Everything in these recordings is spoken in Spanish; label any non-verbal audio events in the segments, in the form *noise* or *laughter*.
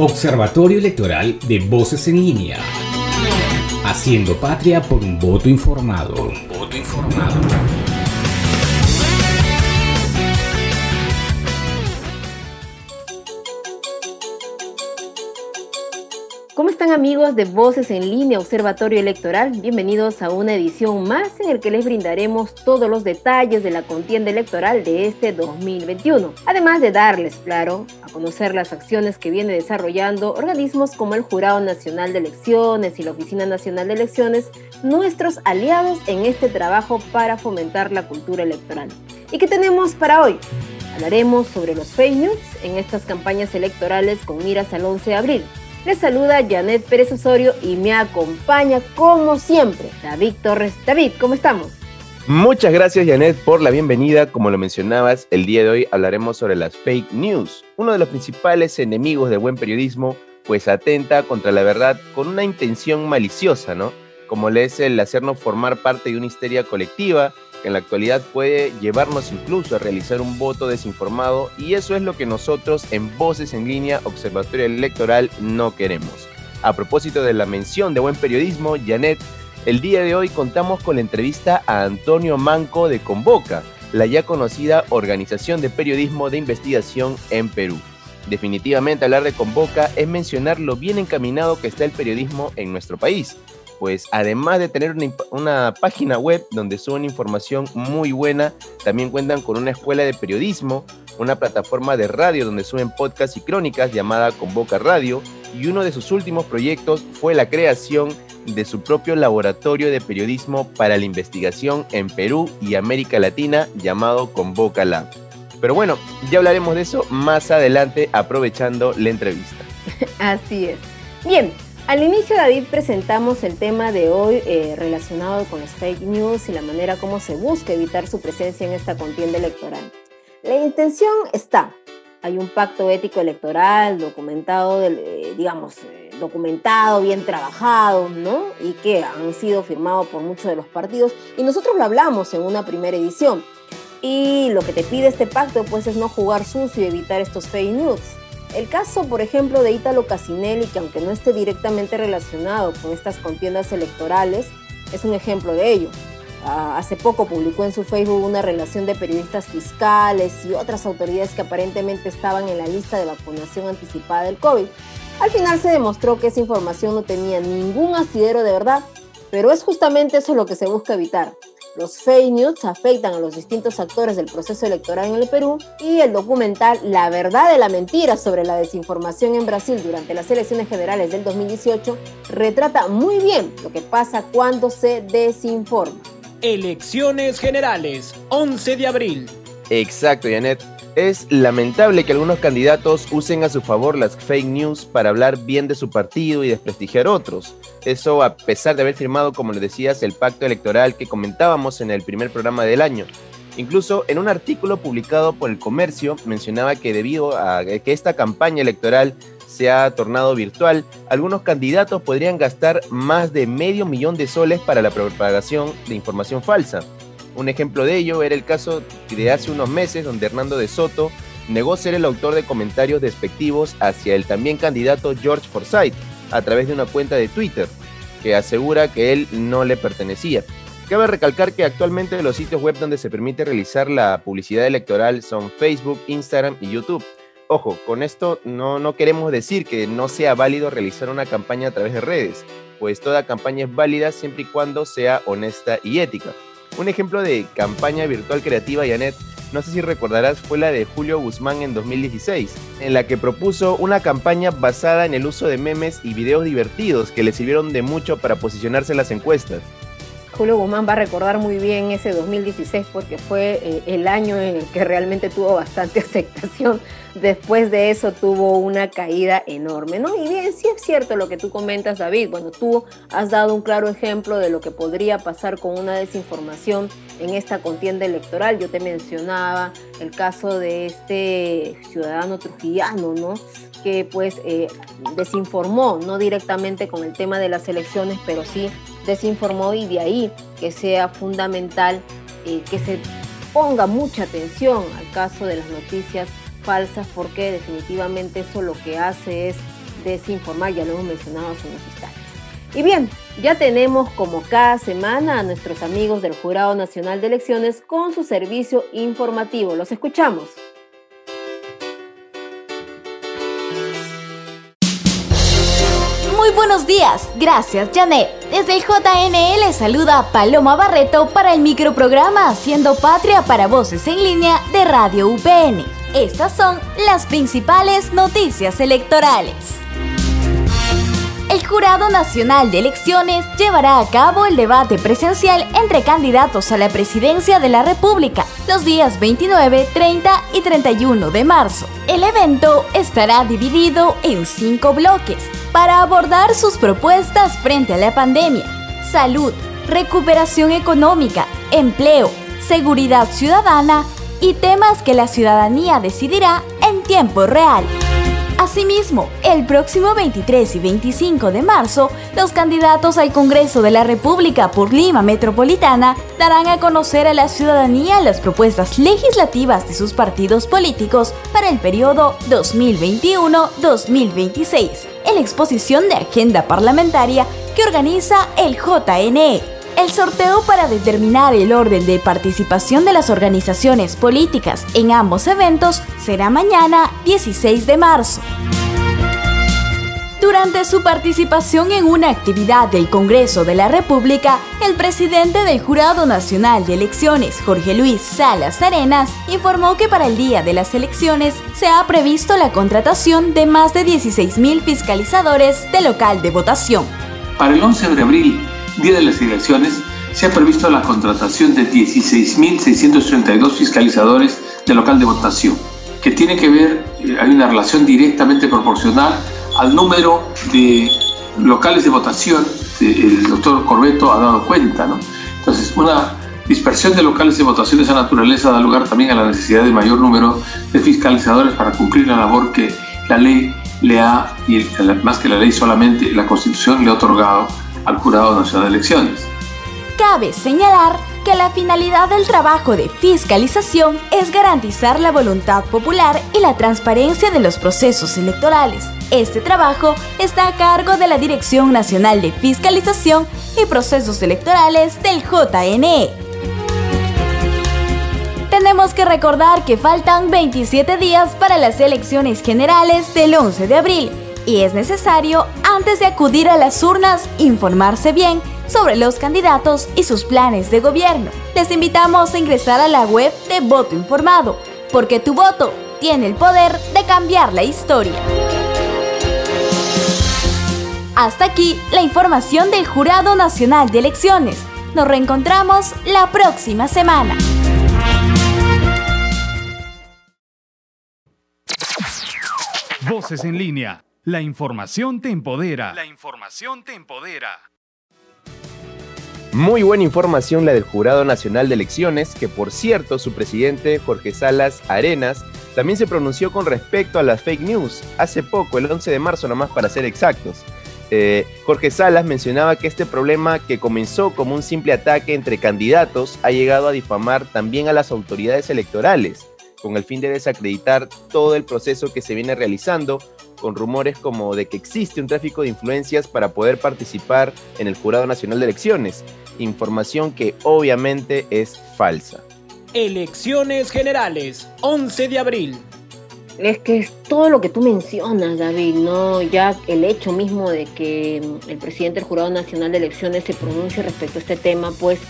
Observatorio Electoral de Voces en Línea. Haciendo patria por un voto informado. Un voto informado. Están amigos de Voces en Línea Observatorio Electoral? Bienvenidos a una edición más en el que les brindaremos todos los detalles de la contienda electoral de este 2021. Además de darles, claro, a conocer las acciones que viene desarrollando organismos como el Jurado Nacional de Elecciones y la Oficina Nacional de Elecciones, nuestros aliados en este trabajo para fomentar la cultura electoral. ¿Y qué tenemos para hoy? Hablaremos sobre los fake news en estas campañas electorales con miras al 11 de abril les saluda Janet Pérez Osorio y me acompaña como siempre David Torres. David, ¿cómo estamos? Muchas gracias Janet por la bienvenida. Como lo mencionabas, el día de hoy hablaremos sobre las fake news, uno de los principales enemigos del buen periodismo, pues atenta contra la verdad con una intención maliciosa, ¿no? Como le es el hacernos formar parte de una histeria colectiva, en la actualidad puede llevarnos incluso a realizar un voto desinformado y eso es lo que nosotros en Voces en Línea Observatorio Electoral no queremos. A propósito de la mención de buen periodismo, Janet, el día de hoy contamos con la entrevista a Antonio Manco de Convoca, la ya conocida Organización de Periodismo de Investigación en Perú. Definitivamente hablar de Convoca es mencionar lo bien encaminado que está el periodismo en nuestro país pues además de tener una, página web donde suben información muy buena, también cuentan con una escuela de periodismo, una plataforma de radio donde suben podcasts y crónicas llamada Convoca Radio, y uno de sus últimos proyectos fue la creación de su propio laboratorio de periodismo para la investigación en Perú y América Latina llamado Convoca Lab. Pero bueno, ya hablaremos de eso más adelante aprovechando la entrevista. *laughs* Así es. Bien, al inicio, David, presentamos el tema de hoy eh, relacionado con los fake news y la manera como se busca evitar su presencia en esta contienda electoral. La intención está. Hay un pacto ético electoral documentado, eh, digamos, eh, documentado, bien trabajado, ¿no? Y que han sido firmados por muchos de los partidos. Y nosotros lo hablamos en una primera edición. Y lo que te pide este pacto, pues, es no jugar sucio y evitar estos fake news. El caso, por ejemplo, de Ítalo Casinelli, que aunque no esté directamente relacionado con estas contiendas electorales, es un ejemplo de ello. Ah, hace poco publicó en su Facebook una relación de periodistas fiscales y otras autoridades que aparentemente estaban en la lista de vacunación anticipada del COVID. Al final se demostró que esa información no tenía ningún asidero de verdad, pero es justamente eso lo que se busca evitar, los fake news afectan a los distintos actores del proceso electoral en el Perú y el documental La verdad de la mentira sobre la desinformación en Brasil durante las elecciones generales del 2018 retrata muy bien lo que pasa cuando se desinforma. Elecciones generales, 11 de abril. Exacto, Janet. Es lamentable que algunos candidatos usen a su favor las fake news para hablar bien de su partido y desprestigiar otros. Eso a pesar de haber firmado, como le decías, el pacto electoral que comentábamos en el primer programa del año. Incluso en un artículo publicado por el Comercio mencionaba que debido a que esta campaña electoral se ha tornado virtual, algunos candidatos podrían gastar más de medio millón de soles para la propagación de información falsa. Un ejemplo de ello era el caso de hace unos meses donde Hernando de Soto negó ser el autor de comentarios despectivos hacia el también candidato George Forsyth a través de una cuenta de Twitter que asegura que él no le pertenecía. Cabe recalcar que actualmente los sitios web donde se permite realizar la publicidad electoral son Facebook, Instagram y YouTube. Ojo, con esto no, no queremos decir que no sea válido realizar una campaña a través de redes, pues toda campaña es válida siempre y cuando sea honesta y ética. Un ejemplo de campaña virtual creativa, Janet, no sé si recordarás, fue la de Julio Guzmán en 2016, en la que propuso una campaña basada en el uso de memes y videos divertidos que le sirvieron de mucho para posicionarse en las encuestas. Julio Guzmán va a recordar muy bien ese 2016 porque fue eh, el año en el que realmente tuvo bastante *laughs* aceptación. Después de eso tuvo una caída enorme, ¿no? Y bien, sí es cierto lo que tú comentas, David. Bueno, tú has dado un claro ejemplo de lo que podría pasar con una desinformación en esta contienda electoral. Yo te mencionaba el caso de este ciudadano trujillano, ¿no? Que pues eh, desinformó, no directamente con el tema de las elecciones, pero sí desinformó y de ahí que sea fundamental eh, que se ponga mucha atención al caso de las noticias falsas porque definitivamente eso lo que hace es desinformar, ya lo hemos mencionado hace unos instantes. Y bien, ya tenemos como cada semana a nuestros amigos del Jurado Nacional de Elecciones con su servicio informativo. Los escuchamos. Muy buenos días, gracias Janet. Desde el JNL saluda Paloma Barreto para el microprograma Haciendo Patria para Voces en Línea de Radio UPN. Estas son las principales noticias electorales. El Jurado Nacional de Elecciones llevará a cabo el debate presencial entre candidatos a la presidencia de la República los días 29, 30 y 31 de marzo. El evento estará dividido en cinco bloques para abordar sus propuestas frente a la pandemia, salud, recuperación económica, empleo, seguridad ciudadana y temas que la ciudadanía decidirá en tiempo real. Asimismo, el próximo 23 y 25 de marzo, los candidatos al Congreso de la República por Lima Metropolitana darán a conocer a la ciudadanía las propuestas legislativas de sus partidos políticos para el periodo 2021-2026, la exposición de agenda parlamentaria que organiza el JNE. El sorteo para determinar el orden de participación de las organizaciones políticas en ambos eventos será mañana 16 de marzo. Durante su participación en una actividad del Congreso de la República, el presidente del Jurado Nacional de Elecciones, Jorge Luis Salas Arenas, informó que para el día de las elecciones se ha previsto la contratación de más de 16.000 fiscalizadores de local de votación. Para el 11 de abril día de las elecciones, se ha previsto la contratación de 16.632 fiscalizadores de local de votación, que tiene que ver, eh, hay una relación directamente proporcional al número de locales de votación, el doctor Corbeto ha dado cuenta, ¿no? Entonces, una dispersión de locales de votación de esa naturaleza da lugar también a la necesidad de mayor número de fiscalizadores para cumplir la labor que la ley le ha, y más que la ley solamente, la Constitución le ha otorgado al Jurado Nacional de Elecciones. Cabe señalar que la finalidad del trabajo de fiscalización es garantizar la voluntad popular y la transparencia de los procesos electorales. Este trabajo está a cargo de la Dirección Nacional de Fiscalización y Procesos Electorales del JNE. Tenemos que recordar que faltan 27 días para las elecciones generales del 11 de abril y es necesario, antes de acudir a las urnas, informarse bien sobre los candidatos y sus planes de gobierno. Les invitamos a ingresar a la web de Voto Informado, porque tu voto tiene el poder de cambiar la historia. Hasta aquí la información del Jurado Nacional de Elecciones. Nos reencontramos la próxima semana. Voces en línea la información te empodera. La información te empodera. Muy buena información la del Jurado Nacional de Elecciones, que por cierto su presidente Jorge Salas Arenas también se pronunció con respecto a las fake news hace poco, el 11 de marzo nomás para ser exactos. Eh, Jorge Salas mencionaba que este problema que comenzó como un simple ataque entre candidatos ha llegado a difamar también a las autoridades electorales, con el fin de desacreditar todo el proceso que se viene realizando con rumores como de que existe un tráfico de influencias para poder participar en el Jurado Nacional de Elecciones, información que obviamente es falsa. Elecciones Generales, 11 de abril. Es que es todo lo que tú mencionas, David, ¿no? Ya el hecho mismo de que el presidente del Jurado Nacional de Elecciones se pronuncie respecto a este tema, pues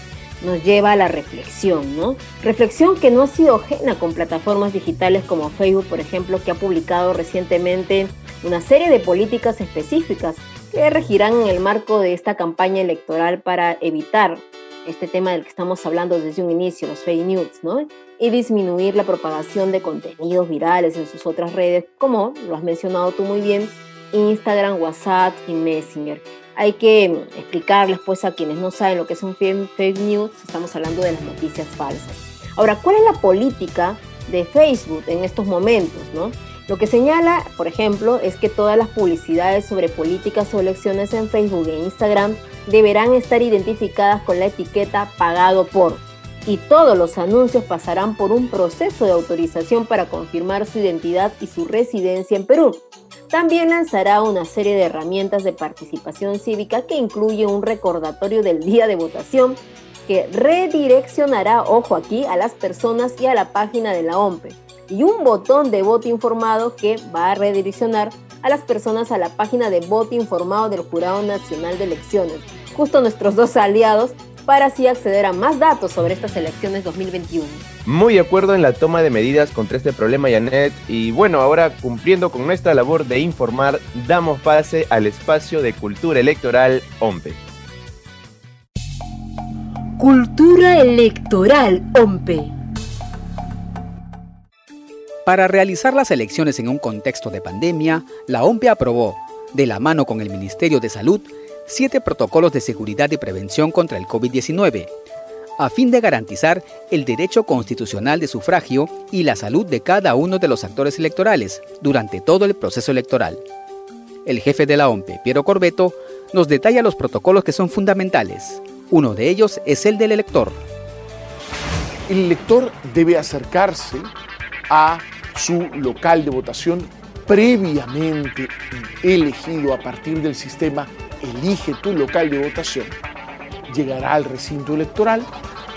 nos lleva a la reflexión, ¿no? Reflexión que no ha sido ajena con plataformas digitales como Facebook, por ejemplo, que ha publicado recientemente una serie de políticas específicas que regirán en el marco de esta campaña electoral para evitar este tema del que estamos hablando desde un inicio, los fake news, ¿no? Y disminuir la propagación de contenidos virales en sus otras redes, como lo has mencionado tú muy bien, Instagram, WhatsApp y Messenger hay que explicarles pues a quienes no saben lo que es un fake news, estamos hablando de las noticias falsas. Ahora, ¿cuál es la política de Facebook en estos momentos? ¿no? Lo que señala, por ejemplo, es que todas las publicidades sobre políticas o elecciones en Facebook e Instagram deberán estar identificadas con la etiqueta pagado por y todos los anuncios pasarán por un proceso de autorización para confirmar su identidad y su residencia en Perú. También lanzará una serie de herramientas de participación cívica que incluye un recordatorio del día de votación que redireccionará, ojo aquí, a las personas y a la página de la OMPE, y un botón de voto informado que va a redireccionar a las personas a la página de voto informado del Jurado Nacional de Elecciones, justo nuestros dos aliados, para así acceder a más datos sobre estas elecciones 2021. Muy de acuerdo en la toma de medidas contra este problema, Janet. Y bueno, ahora cumpliendo con nuestra labor de informar, damos pase al espacio de cultura electoral OMPE. Cultura electoral OMPE. Para realizar las elecciones en un contexto de pandemia, la OMPE aprobó, de la mano con el Ministerio de Salud, siete protocolos de seguridad y prevención contra el COVID-19, a fin de garantizar el derecho constitucional de sufragio y la salud de cada uno de los actores electorales durante todo el proceso electoral. El jefe de la OMPE, Piero Corbeto, nos detalla los protocolos que son fundamentales. Uno de ellos es el del elector. El elector debe acercarse a su local de votación previamente elegido a partir del sistema Elige tu local de votación. Llegará al recinto electoral,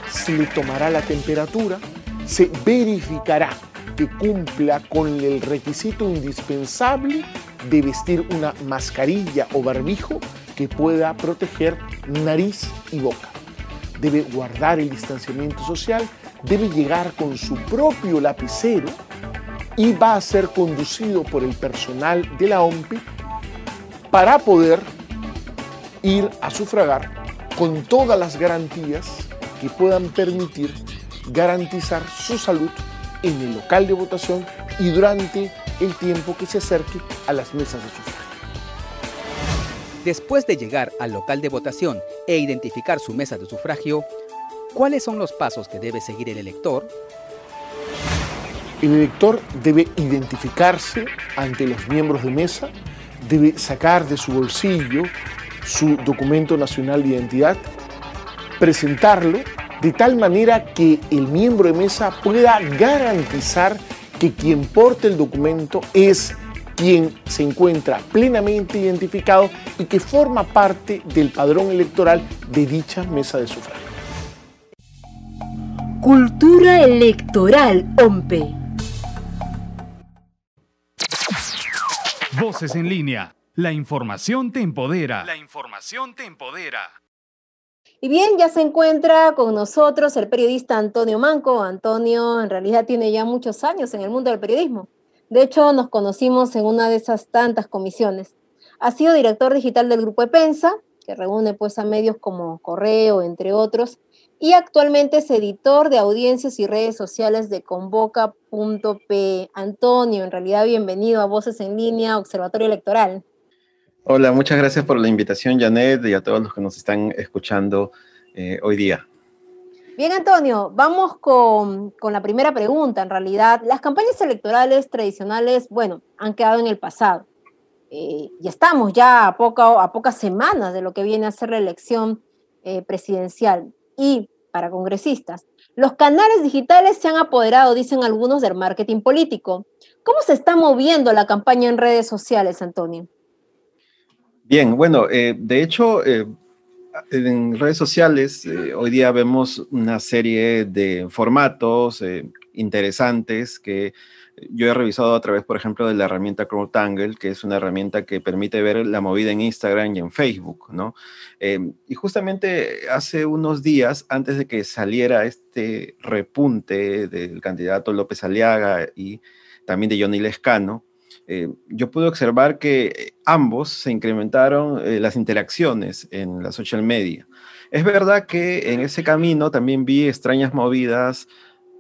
se le tomará la temperatura, se verificará que cumpla con el requisito indispensable de vestir una mascarilla o barbijo que pueda proteger nariz y boca. Debe guardar el distanciamiento social, debe llegar con su propio lapicero y va a ser conducido por el personal de la OMPI para poder ir a sufragar con todas las garantías que puedan permitir garantizar su salud en el local de votación y durante el tiempo que se acerque a las mesas de sufragio. Después de llegar al local de votación e identificar su mesa de sufragio, ¿cuáles son los pasos que debe seguir el elector? El elector debe identificarse ante los miembros de mesa, debe sacar de su bolsillo su documento nacional de identidad, presentarlo de tal manera que el miembro de mesa pueda garantizar que quien porte el documento es quien se encuentra plenamente identificado y que forma parte del padrón electoral de dicha mesa de sufragio. Cultura electoral OMPE. Voces en línea. La información te empodera. La información te empodera. Y bien, ya se encuentra con nosotros el periodista Antonio Manco. Antonio en realidad tiene ya muchos años en el mundo del periodismo. De hecho, nos conocimos en una de esas tantas comisiones. Ha sido director digital del grupo EPENSA, que reúne pues a medios como Correo, entre otros, y actualmente es editor de audiencias y redes sociales de convoca.p. Antonio, en realidad bienvenido a Voces en Línea, Observatorio Electoral. Hola, muchas gracias por la invitación, Janet, y a todos los que nos están escuchando eh, hoy día. Bien, Antonio, vamos con, con, la primera pregunta. En realidad, las campañas electorales tradicionales, bueno, han quedado en el pasado. Eh, y estamos ya a, a pocas semanas de lo que viene a ser la elección eh, presidencial. Y para congresistas. Los canales digitales se han apoderado, dicen algunos, del marketing político. ¿Cómo se está moviendo la campaña en redes sociales, Antonio? Bien, bueno, eh, de hecho, eh, en redes sociales eh, hoy día vemos una serie de formatos interesantes que yo he revisado a través, por ejemplo, de la herramienta CrowdTangle, que es una herramienta que permite ver la movida en Instagram y en Facebook, ¿no? Y justamente hace unos días, antes de que saliera este repunte del candidato López Aliaga y también de Johnny Lescano, eh, yo pude observar que ambos se incrementaron eh, las interacciones en la social media. Es verdad que en ese camino también vi extrañas movidas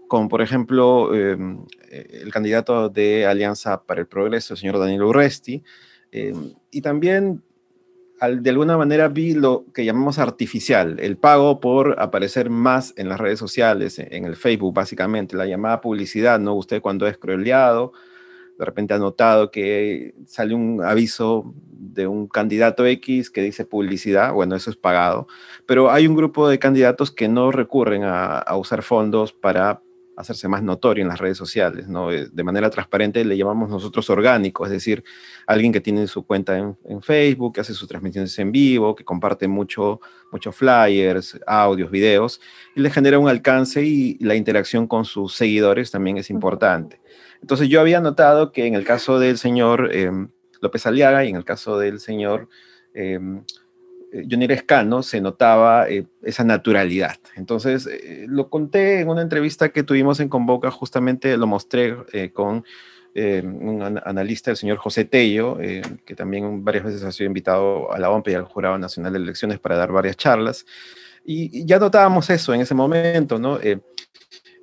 como por ejemplo em, eh, el candidato de Alianza para el Progreso, el señor Daniel Urresti, em, y también de alguna manera vi lo que llamamos artificial, el pago por aparecer más en las redes sociales, en el Facebook básicamente, la llamada publicidad, ¿no? Usted cuando es crueleado, de repente ha notado que sale un aviso de un candidato X que dice publicidad, bueno, eso es pagado, pero hay un grupo de candidatos que no recurren a usar fondos para hacerse más notorio en las redes sociales, ¿no? Eh, de manera transparente le llamamos nosotros orgánico, es decir, alguien que tiene su cuenta en, Facebook, que hace sus transmisiones en vivo, que comparte mucho, muchos flyers, audios, videos, y le genera un alcance y la interacción con sus seguidores también es importante. Entonces yo había notado que en el caso del señor em, López Aliaga y en el caso del señor... Em, eh, Johnny Rescano se notaba eh, esa naturalidad. Entonces, eh, lo conté en una entrevista que tuvimos en Convoca, justamente lo mostré con un analista, el señor José Tello, que también varias veces ha sido invitado a la OMP y al Jurado Nacional de Elecciones para dar varias charlas. Y, ya notábamos eso en ese momento, ¿no?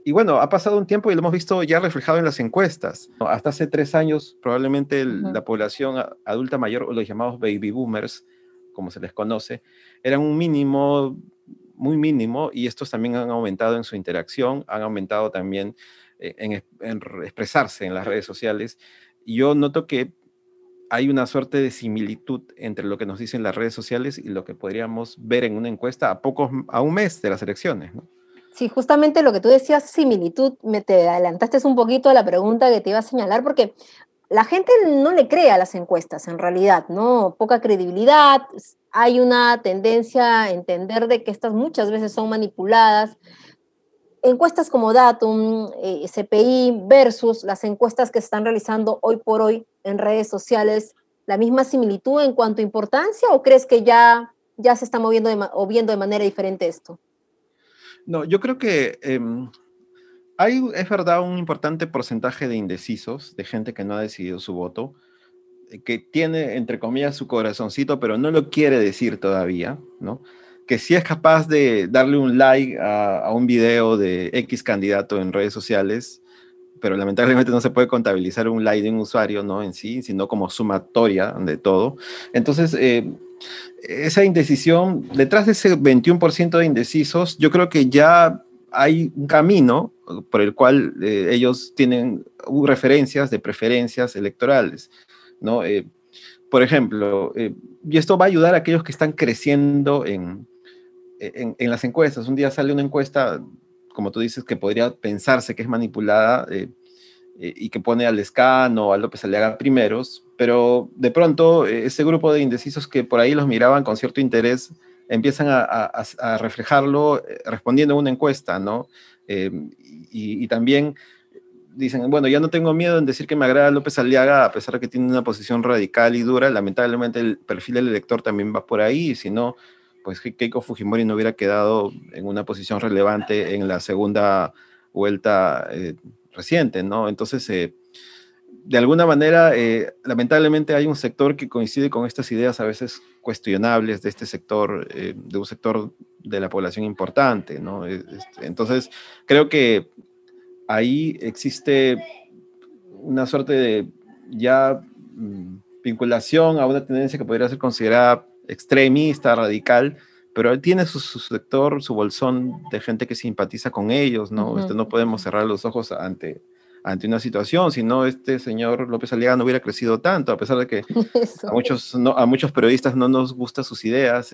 Y bueno, ha pasado un tiempo y lo hemos visto ya reflejado en las encuestas. Hasta hace tres años, probablemente la población adulta mayor, o los llamados baby boomers, como se les conoce, eran un mínimo, muy mínimo, y estos también han aumentado en su interacción, han aumentado también eh, en, expresarse en las redes sociales. Y yo noto que hay una suerte de similitud entre lo que nos dicen las redes sociales y lo que podríamos ver en una encuesta a pocos, a un mes de las elecciones. Sí, justamente lo que tú decías, similitud, me te adelantaste un poquito a la pregunta que te iba a señalar, porque la gente no le cree a las encuestas en realidad, ¿no? Poca credibilidad, hay una tendencia a entender de que estas muchas veces son manipuladas. Encuestas como Datum, eh, CPI versus las encuestas que se están realizando hoy por hoy en redes sociales, ¿la misma similitud en cuanto a importancia o crees que ya, ya se está moviendo o viendo de manera diferente esto? No, yo creo que em, hay, es verdad, un importante porcentaje de indecisos, de gente que no ha decidido su voto, eh, que tiene, entre comillas, su corazoncito, pero no lo quiere decir todavía, ¿no? Que sí es capaz de darle un like a, un video de X candidato en redes sociales, pero lamentablemente no se puede contabilizar un like de un usuario, ¿no? En sí, sino como sumatoria de todo. Entonces, eh, esa indecisión, detrás de ese 21% de indecisos, yo creo que ya hay un camino por el cual eh, ellos tienen referencias de preferencias electorales, ¿no? Eh, por ejemplo, eh, y esto va a ayudar a aquellos que están creciendo en, en, las encuestas. Un día sale una encuesta, como tú dices, que podría pensarse que es manipulada y que pone al Escano o a López Aliaga primeros, pero de pronto ese grupo de indecisos que por ahí los miraban con cierto interés empiezan a, reflejarlo respondiendo a una encuesta, ¿no? y, también dicen, bueno, ya no tengo miedo en decir que me agrada López Aliaga, a pesar de que tiene una posición radical y dura, lamentablemente el perfil del elector también va por ahí, si no, pues Keiko Fujimori no hubiera quedado en una posición relevante en la segunda vuelta eh, reciente, ¿no? Entonces, eh, de alguna manera, eh, lamentablemente hay un sector que coincide con estas ideas a veces cuestionables de este sector, de un sector de la población importante, ¿no? Este, entonces, creo que ahí existe una suerte de ya mm, vinculación a una tendencia que podría ser considerada extremista, radical, pero tiene su, sector, su bolsón de gente que simpatiza con ellos, ¿no? este, no podemos cerrar los ojos ante, ante una situación, si no este señor López Aliaga no hubiera crecido tanto, a pesar de que *laughs* a muchos, a muchos periodistas no nos gustan sus ideas.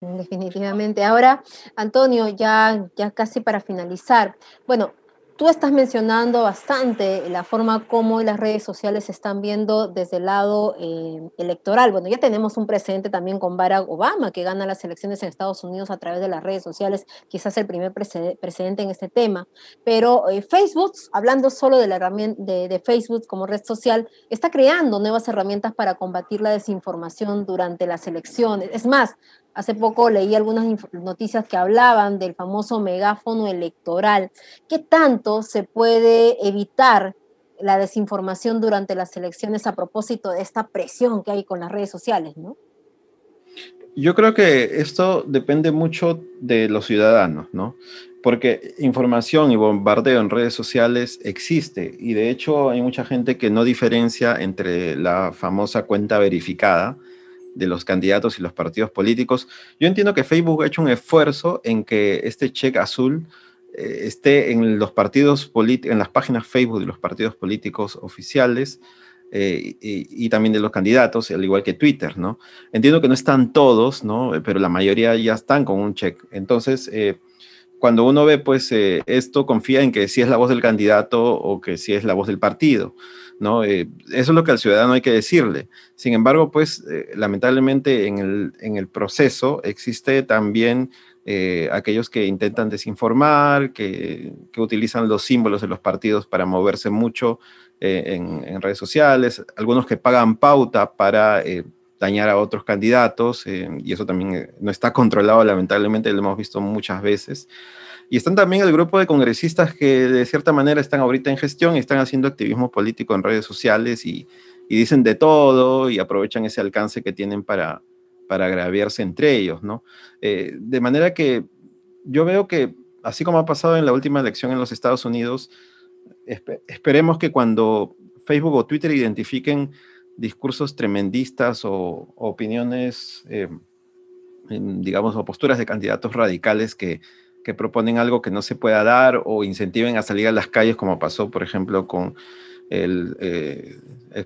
Definitivamente. Ahora, Antonio, ya, ya casi para finalizar, bueno, Tú estás mencionando bastante la forma como las redes sociales se están viendo desde el lado eh, electoral. Bueno, ya tenemos un precedente también con Barack Obama, que gana las elecciones en Estados Unidos a través de las redes sociales, quizás el primer precedente en este tema. Pero eh, Facebook, hablando solo de la herramienta de Facebook como red social, está creando nuevas herramientas para combatir la desinformación durante las elecciones. Es más, Hace poco leí algunas noticias que hablaban del famoso megáfono electoral. ¿Qué tanto se puede evitar la desinformación durante las elecciones a propósito de esta presión que hay con las redes sociales, no? Yo creo que esto depende mucho de los ciudadanos, ¿no? Porque información y bombardeo en redes sociales existe y de hecho hay mucha gente que no diferencia entre la famosa cuenta verificada, de los candidatos y los partidos políticos. Yo entiendo que Facebook ha hecho un esfuerzo en que este cheque azul eh, esté en los partidos en las páginas Facebook de los partidos políticos oficiales eh, y, también de los candidatos, al igual que Twitter, ¿no? Entiendo que no están todos, ¿no? Pero la mayoría ya están con un check. Entonces, eh, cuando uno ve pues eh, esto, confía en que si es la voz del candidato o que si es la voz del partido. ¿no? eso es lo que al ciudadano hay que decirle. Sin embargo, pues lamentablemente en el, en el, proceso existe también aquellos que intentan desinformar, que, que, utilizan los símbolos de los partidos para moverse mucho en, redes sociales, algunos que pagan pauta para dañar a otros candidatos, eh, y eso también eh, no está controlado, lamentablemente, lo hemos visto muchas veces. Y están también el grupo de congresistas que de cierta manera están ahorita en gestión y están haciendo activismo político en redes sociales y, dicen de todo y aprovechan ese alcance que tienen para, para agraviarse entre ellos, ¿no? Eh, de manera que yo veo que, así como ha pasado en la última elección en los Estados Unidos, esperemos que cuando Facebook o Twitter identifiquen discursos tremendistas o, opiniones, eh, digamos, o posturas de candidatos radicales que, proponen algo que no se pueda dar o incentiven a salir a las calles, como pasó, por ejemplo, con el, eh,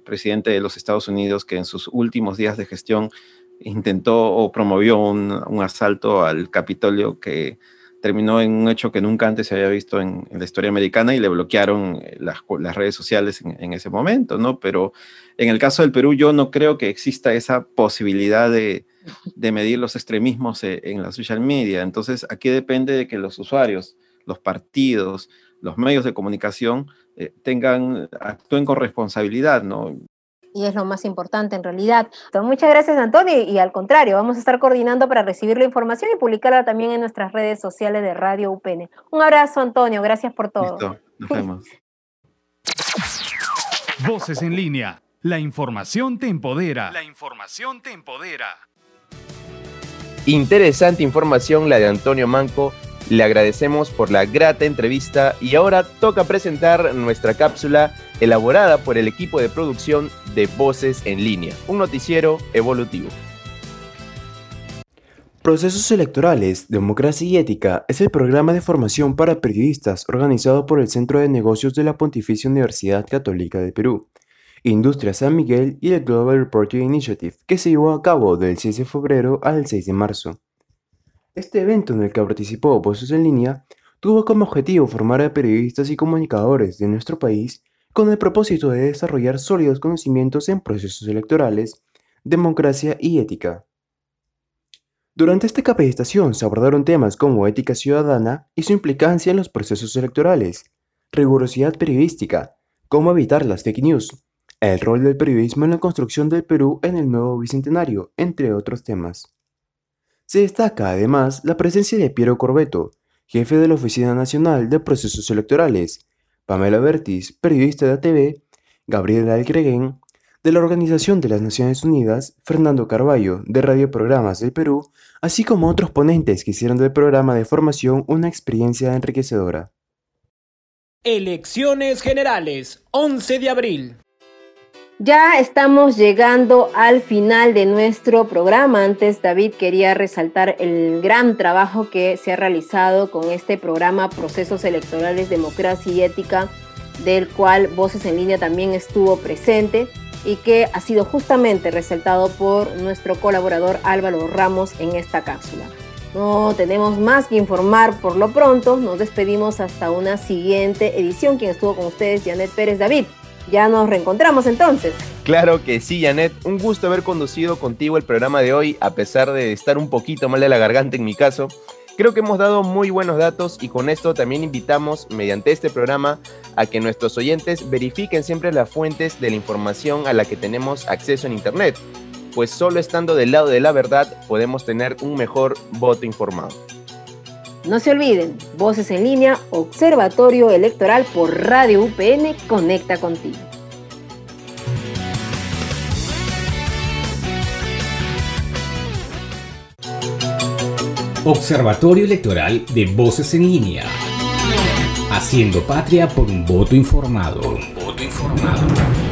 presidente de los Estados Unidos, que en sus últimos días de gestión intentó o promovió un, un asalto al Capitolio que terminó en un hecho que nunca antes se había visto en, la historia americana y le bloquearon eh, las, redes sociales en, ese momento, ¿no? Pero en el caso del Perú yo no creo que exista esa posibilidad de, medir los extremismos eh, en la social media. Entonces aquí depende de que los usuarios, los partidos, los medios de comunicación eh, tengan, actúen con responsabilidad, ¿no? Y es lo más importante en realidad. muchas gracias Antonio y al contrario, vamos a estar coordinando para recibir la información y publicarla también en nuestras redes sociales de Radio UPN. Un abrazo Antonio, gracias por todo. Listo, nos vemos. *laughs* Voces en línea, la información te empodera. La información te empodera. Interesante información la de Antonio Manco le agradecemos por la grata entrevista y ahora toca presentar nuestra cápsula elaborada por el equipo de producción de Voces en Línea, un noticiero evolutivo. Procesos Electorales, Democracia y Ética es el programa de formación para periodistas organizado por el Centro de Negocios de la Pontificia Universidad Católica de Perú, Industria San Miguel y el Global Reporting Initiative, que se llevó a cabo del 6 de febrero al 6 de marzo. Este evento en el que participó Voces en Línea tuvo como objetivo formar a periodistas y comunicadores de nuestro país con el propósito de desarrollar sólidos conocimientos en procesos electorales, democracia y ética. Durante esta capacitación se abordaron temas como ética ciudadana y su implicancia en los procesos electorales, rigurosidad periodística, cómo evitar las fake news, el rol del periodismo en la construcción del Perú en el nuevo bicentenario, entre otros temas. Se destaca además la presencia de Piero Corbeto, jefe de la Oficina Nacional de Procesos Electorales, Pamela Bertis, periodista de ATV, Gabriela Alcreguen, de la Organización de las Naciones Unidas, Fernando Carballo, de Radio Programas del Perú, así como otros ponentes que hicieron del programa de formación una experiencia enriquecedora. Elecciones Generales, 11 de abril. Ya estamos llegando al final de nuestro programa. Antes, David quería resaltar el gran trabajo que se ha realizado con este programa Procesos Electorales, Democracia y Ética, del cual Voces en Línea también estuvo presente y que ha sido justamente resaltado por nuestro colaborador Álvaro Ramos en esta cápsula. No tenemos más que informar por lo pronto. Nos despedimos hasta una siguiente edición. Quien estuvo con ustedes, Janet Pérez David. Ya nos reencontramos entonces. Claro que sí, Janet. Un gusto haber conducido contigo el programa de hoy, a pesar de estar un poquito mal de la garganta en mi caso. Creo que hemos dado muy buenos datos y con esto también invitamos, mediante este programa, a que nuestros oyentes verifiquen siempre las fuentes de la información a la que tenemos acceso en Internet, pues solo estando del lado de la verdad podemos tener un mejor voto informado. No se olviden, Voces en línea, Observatorio Electoral por Radio UPN, conecta contigo. Observatorio Electoral de Voces en línea. Haciendo patria por un voto informado. voto informado.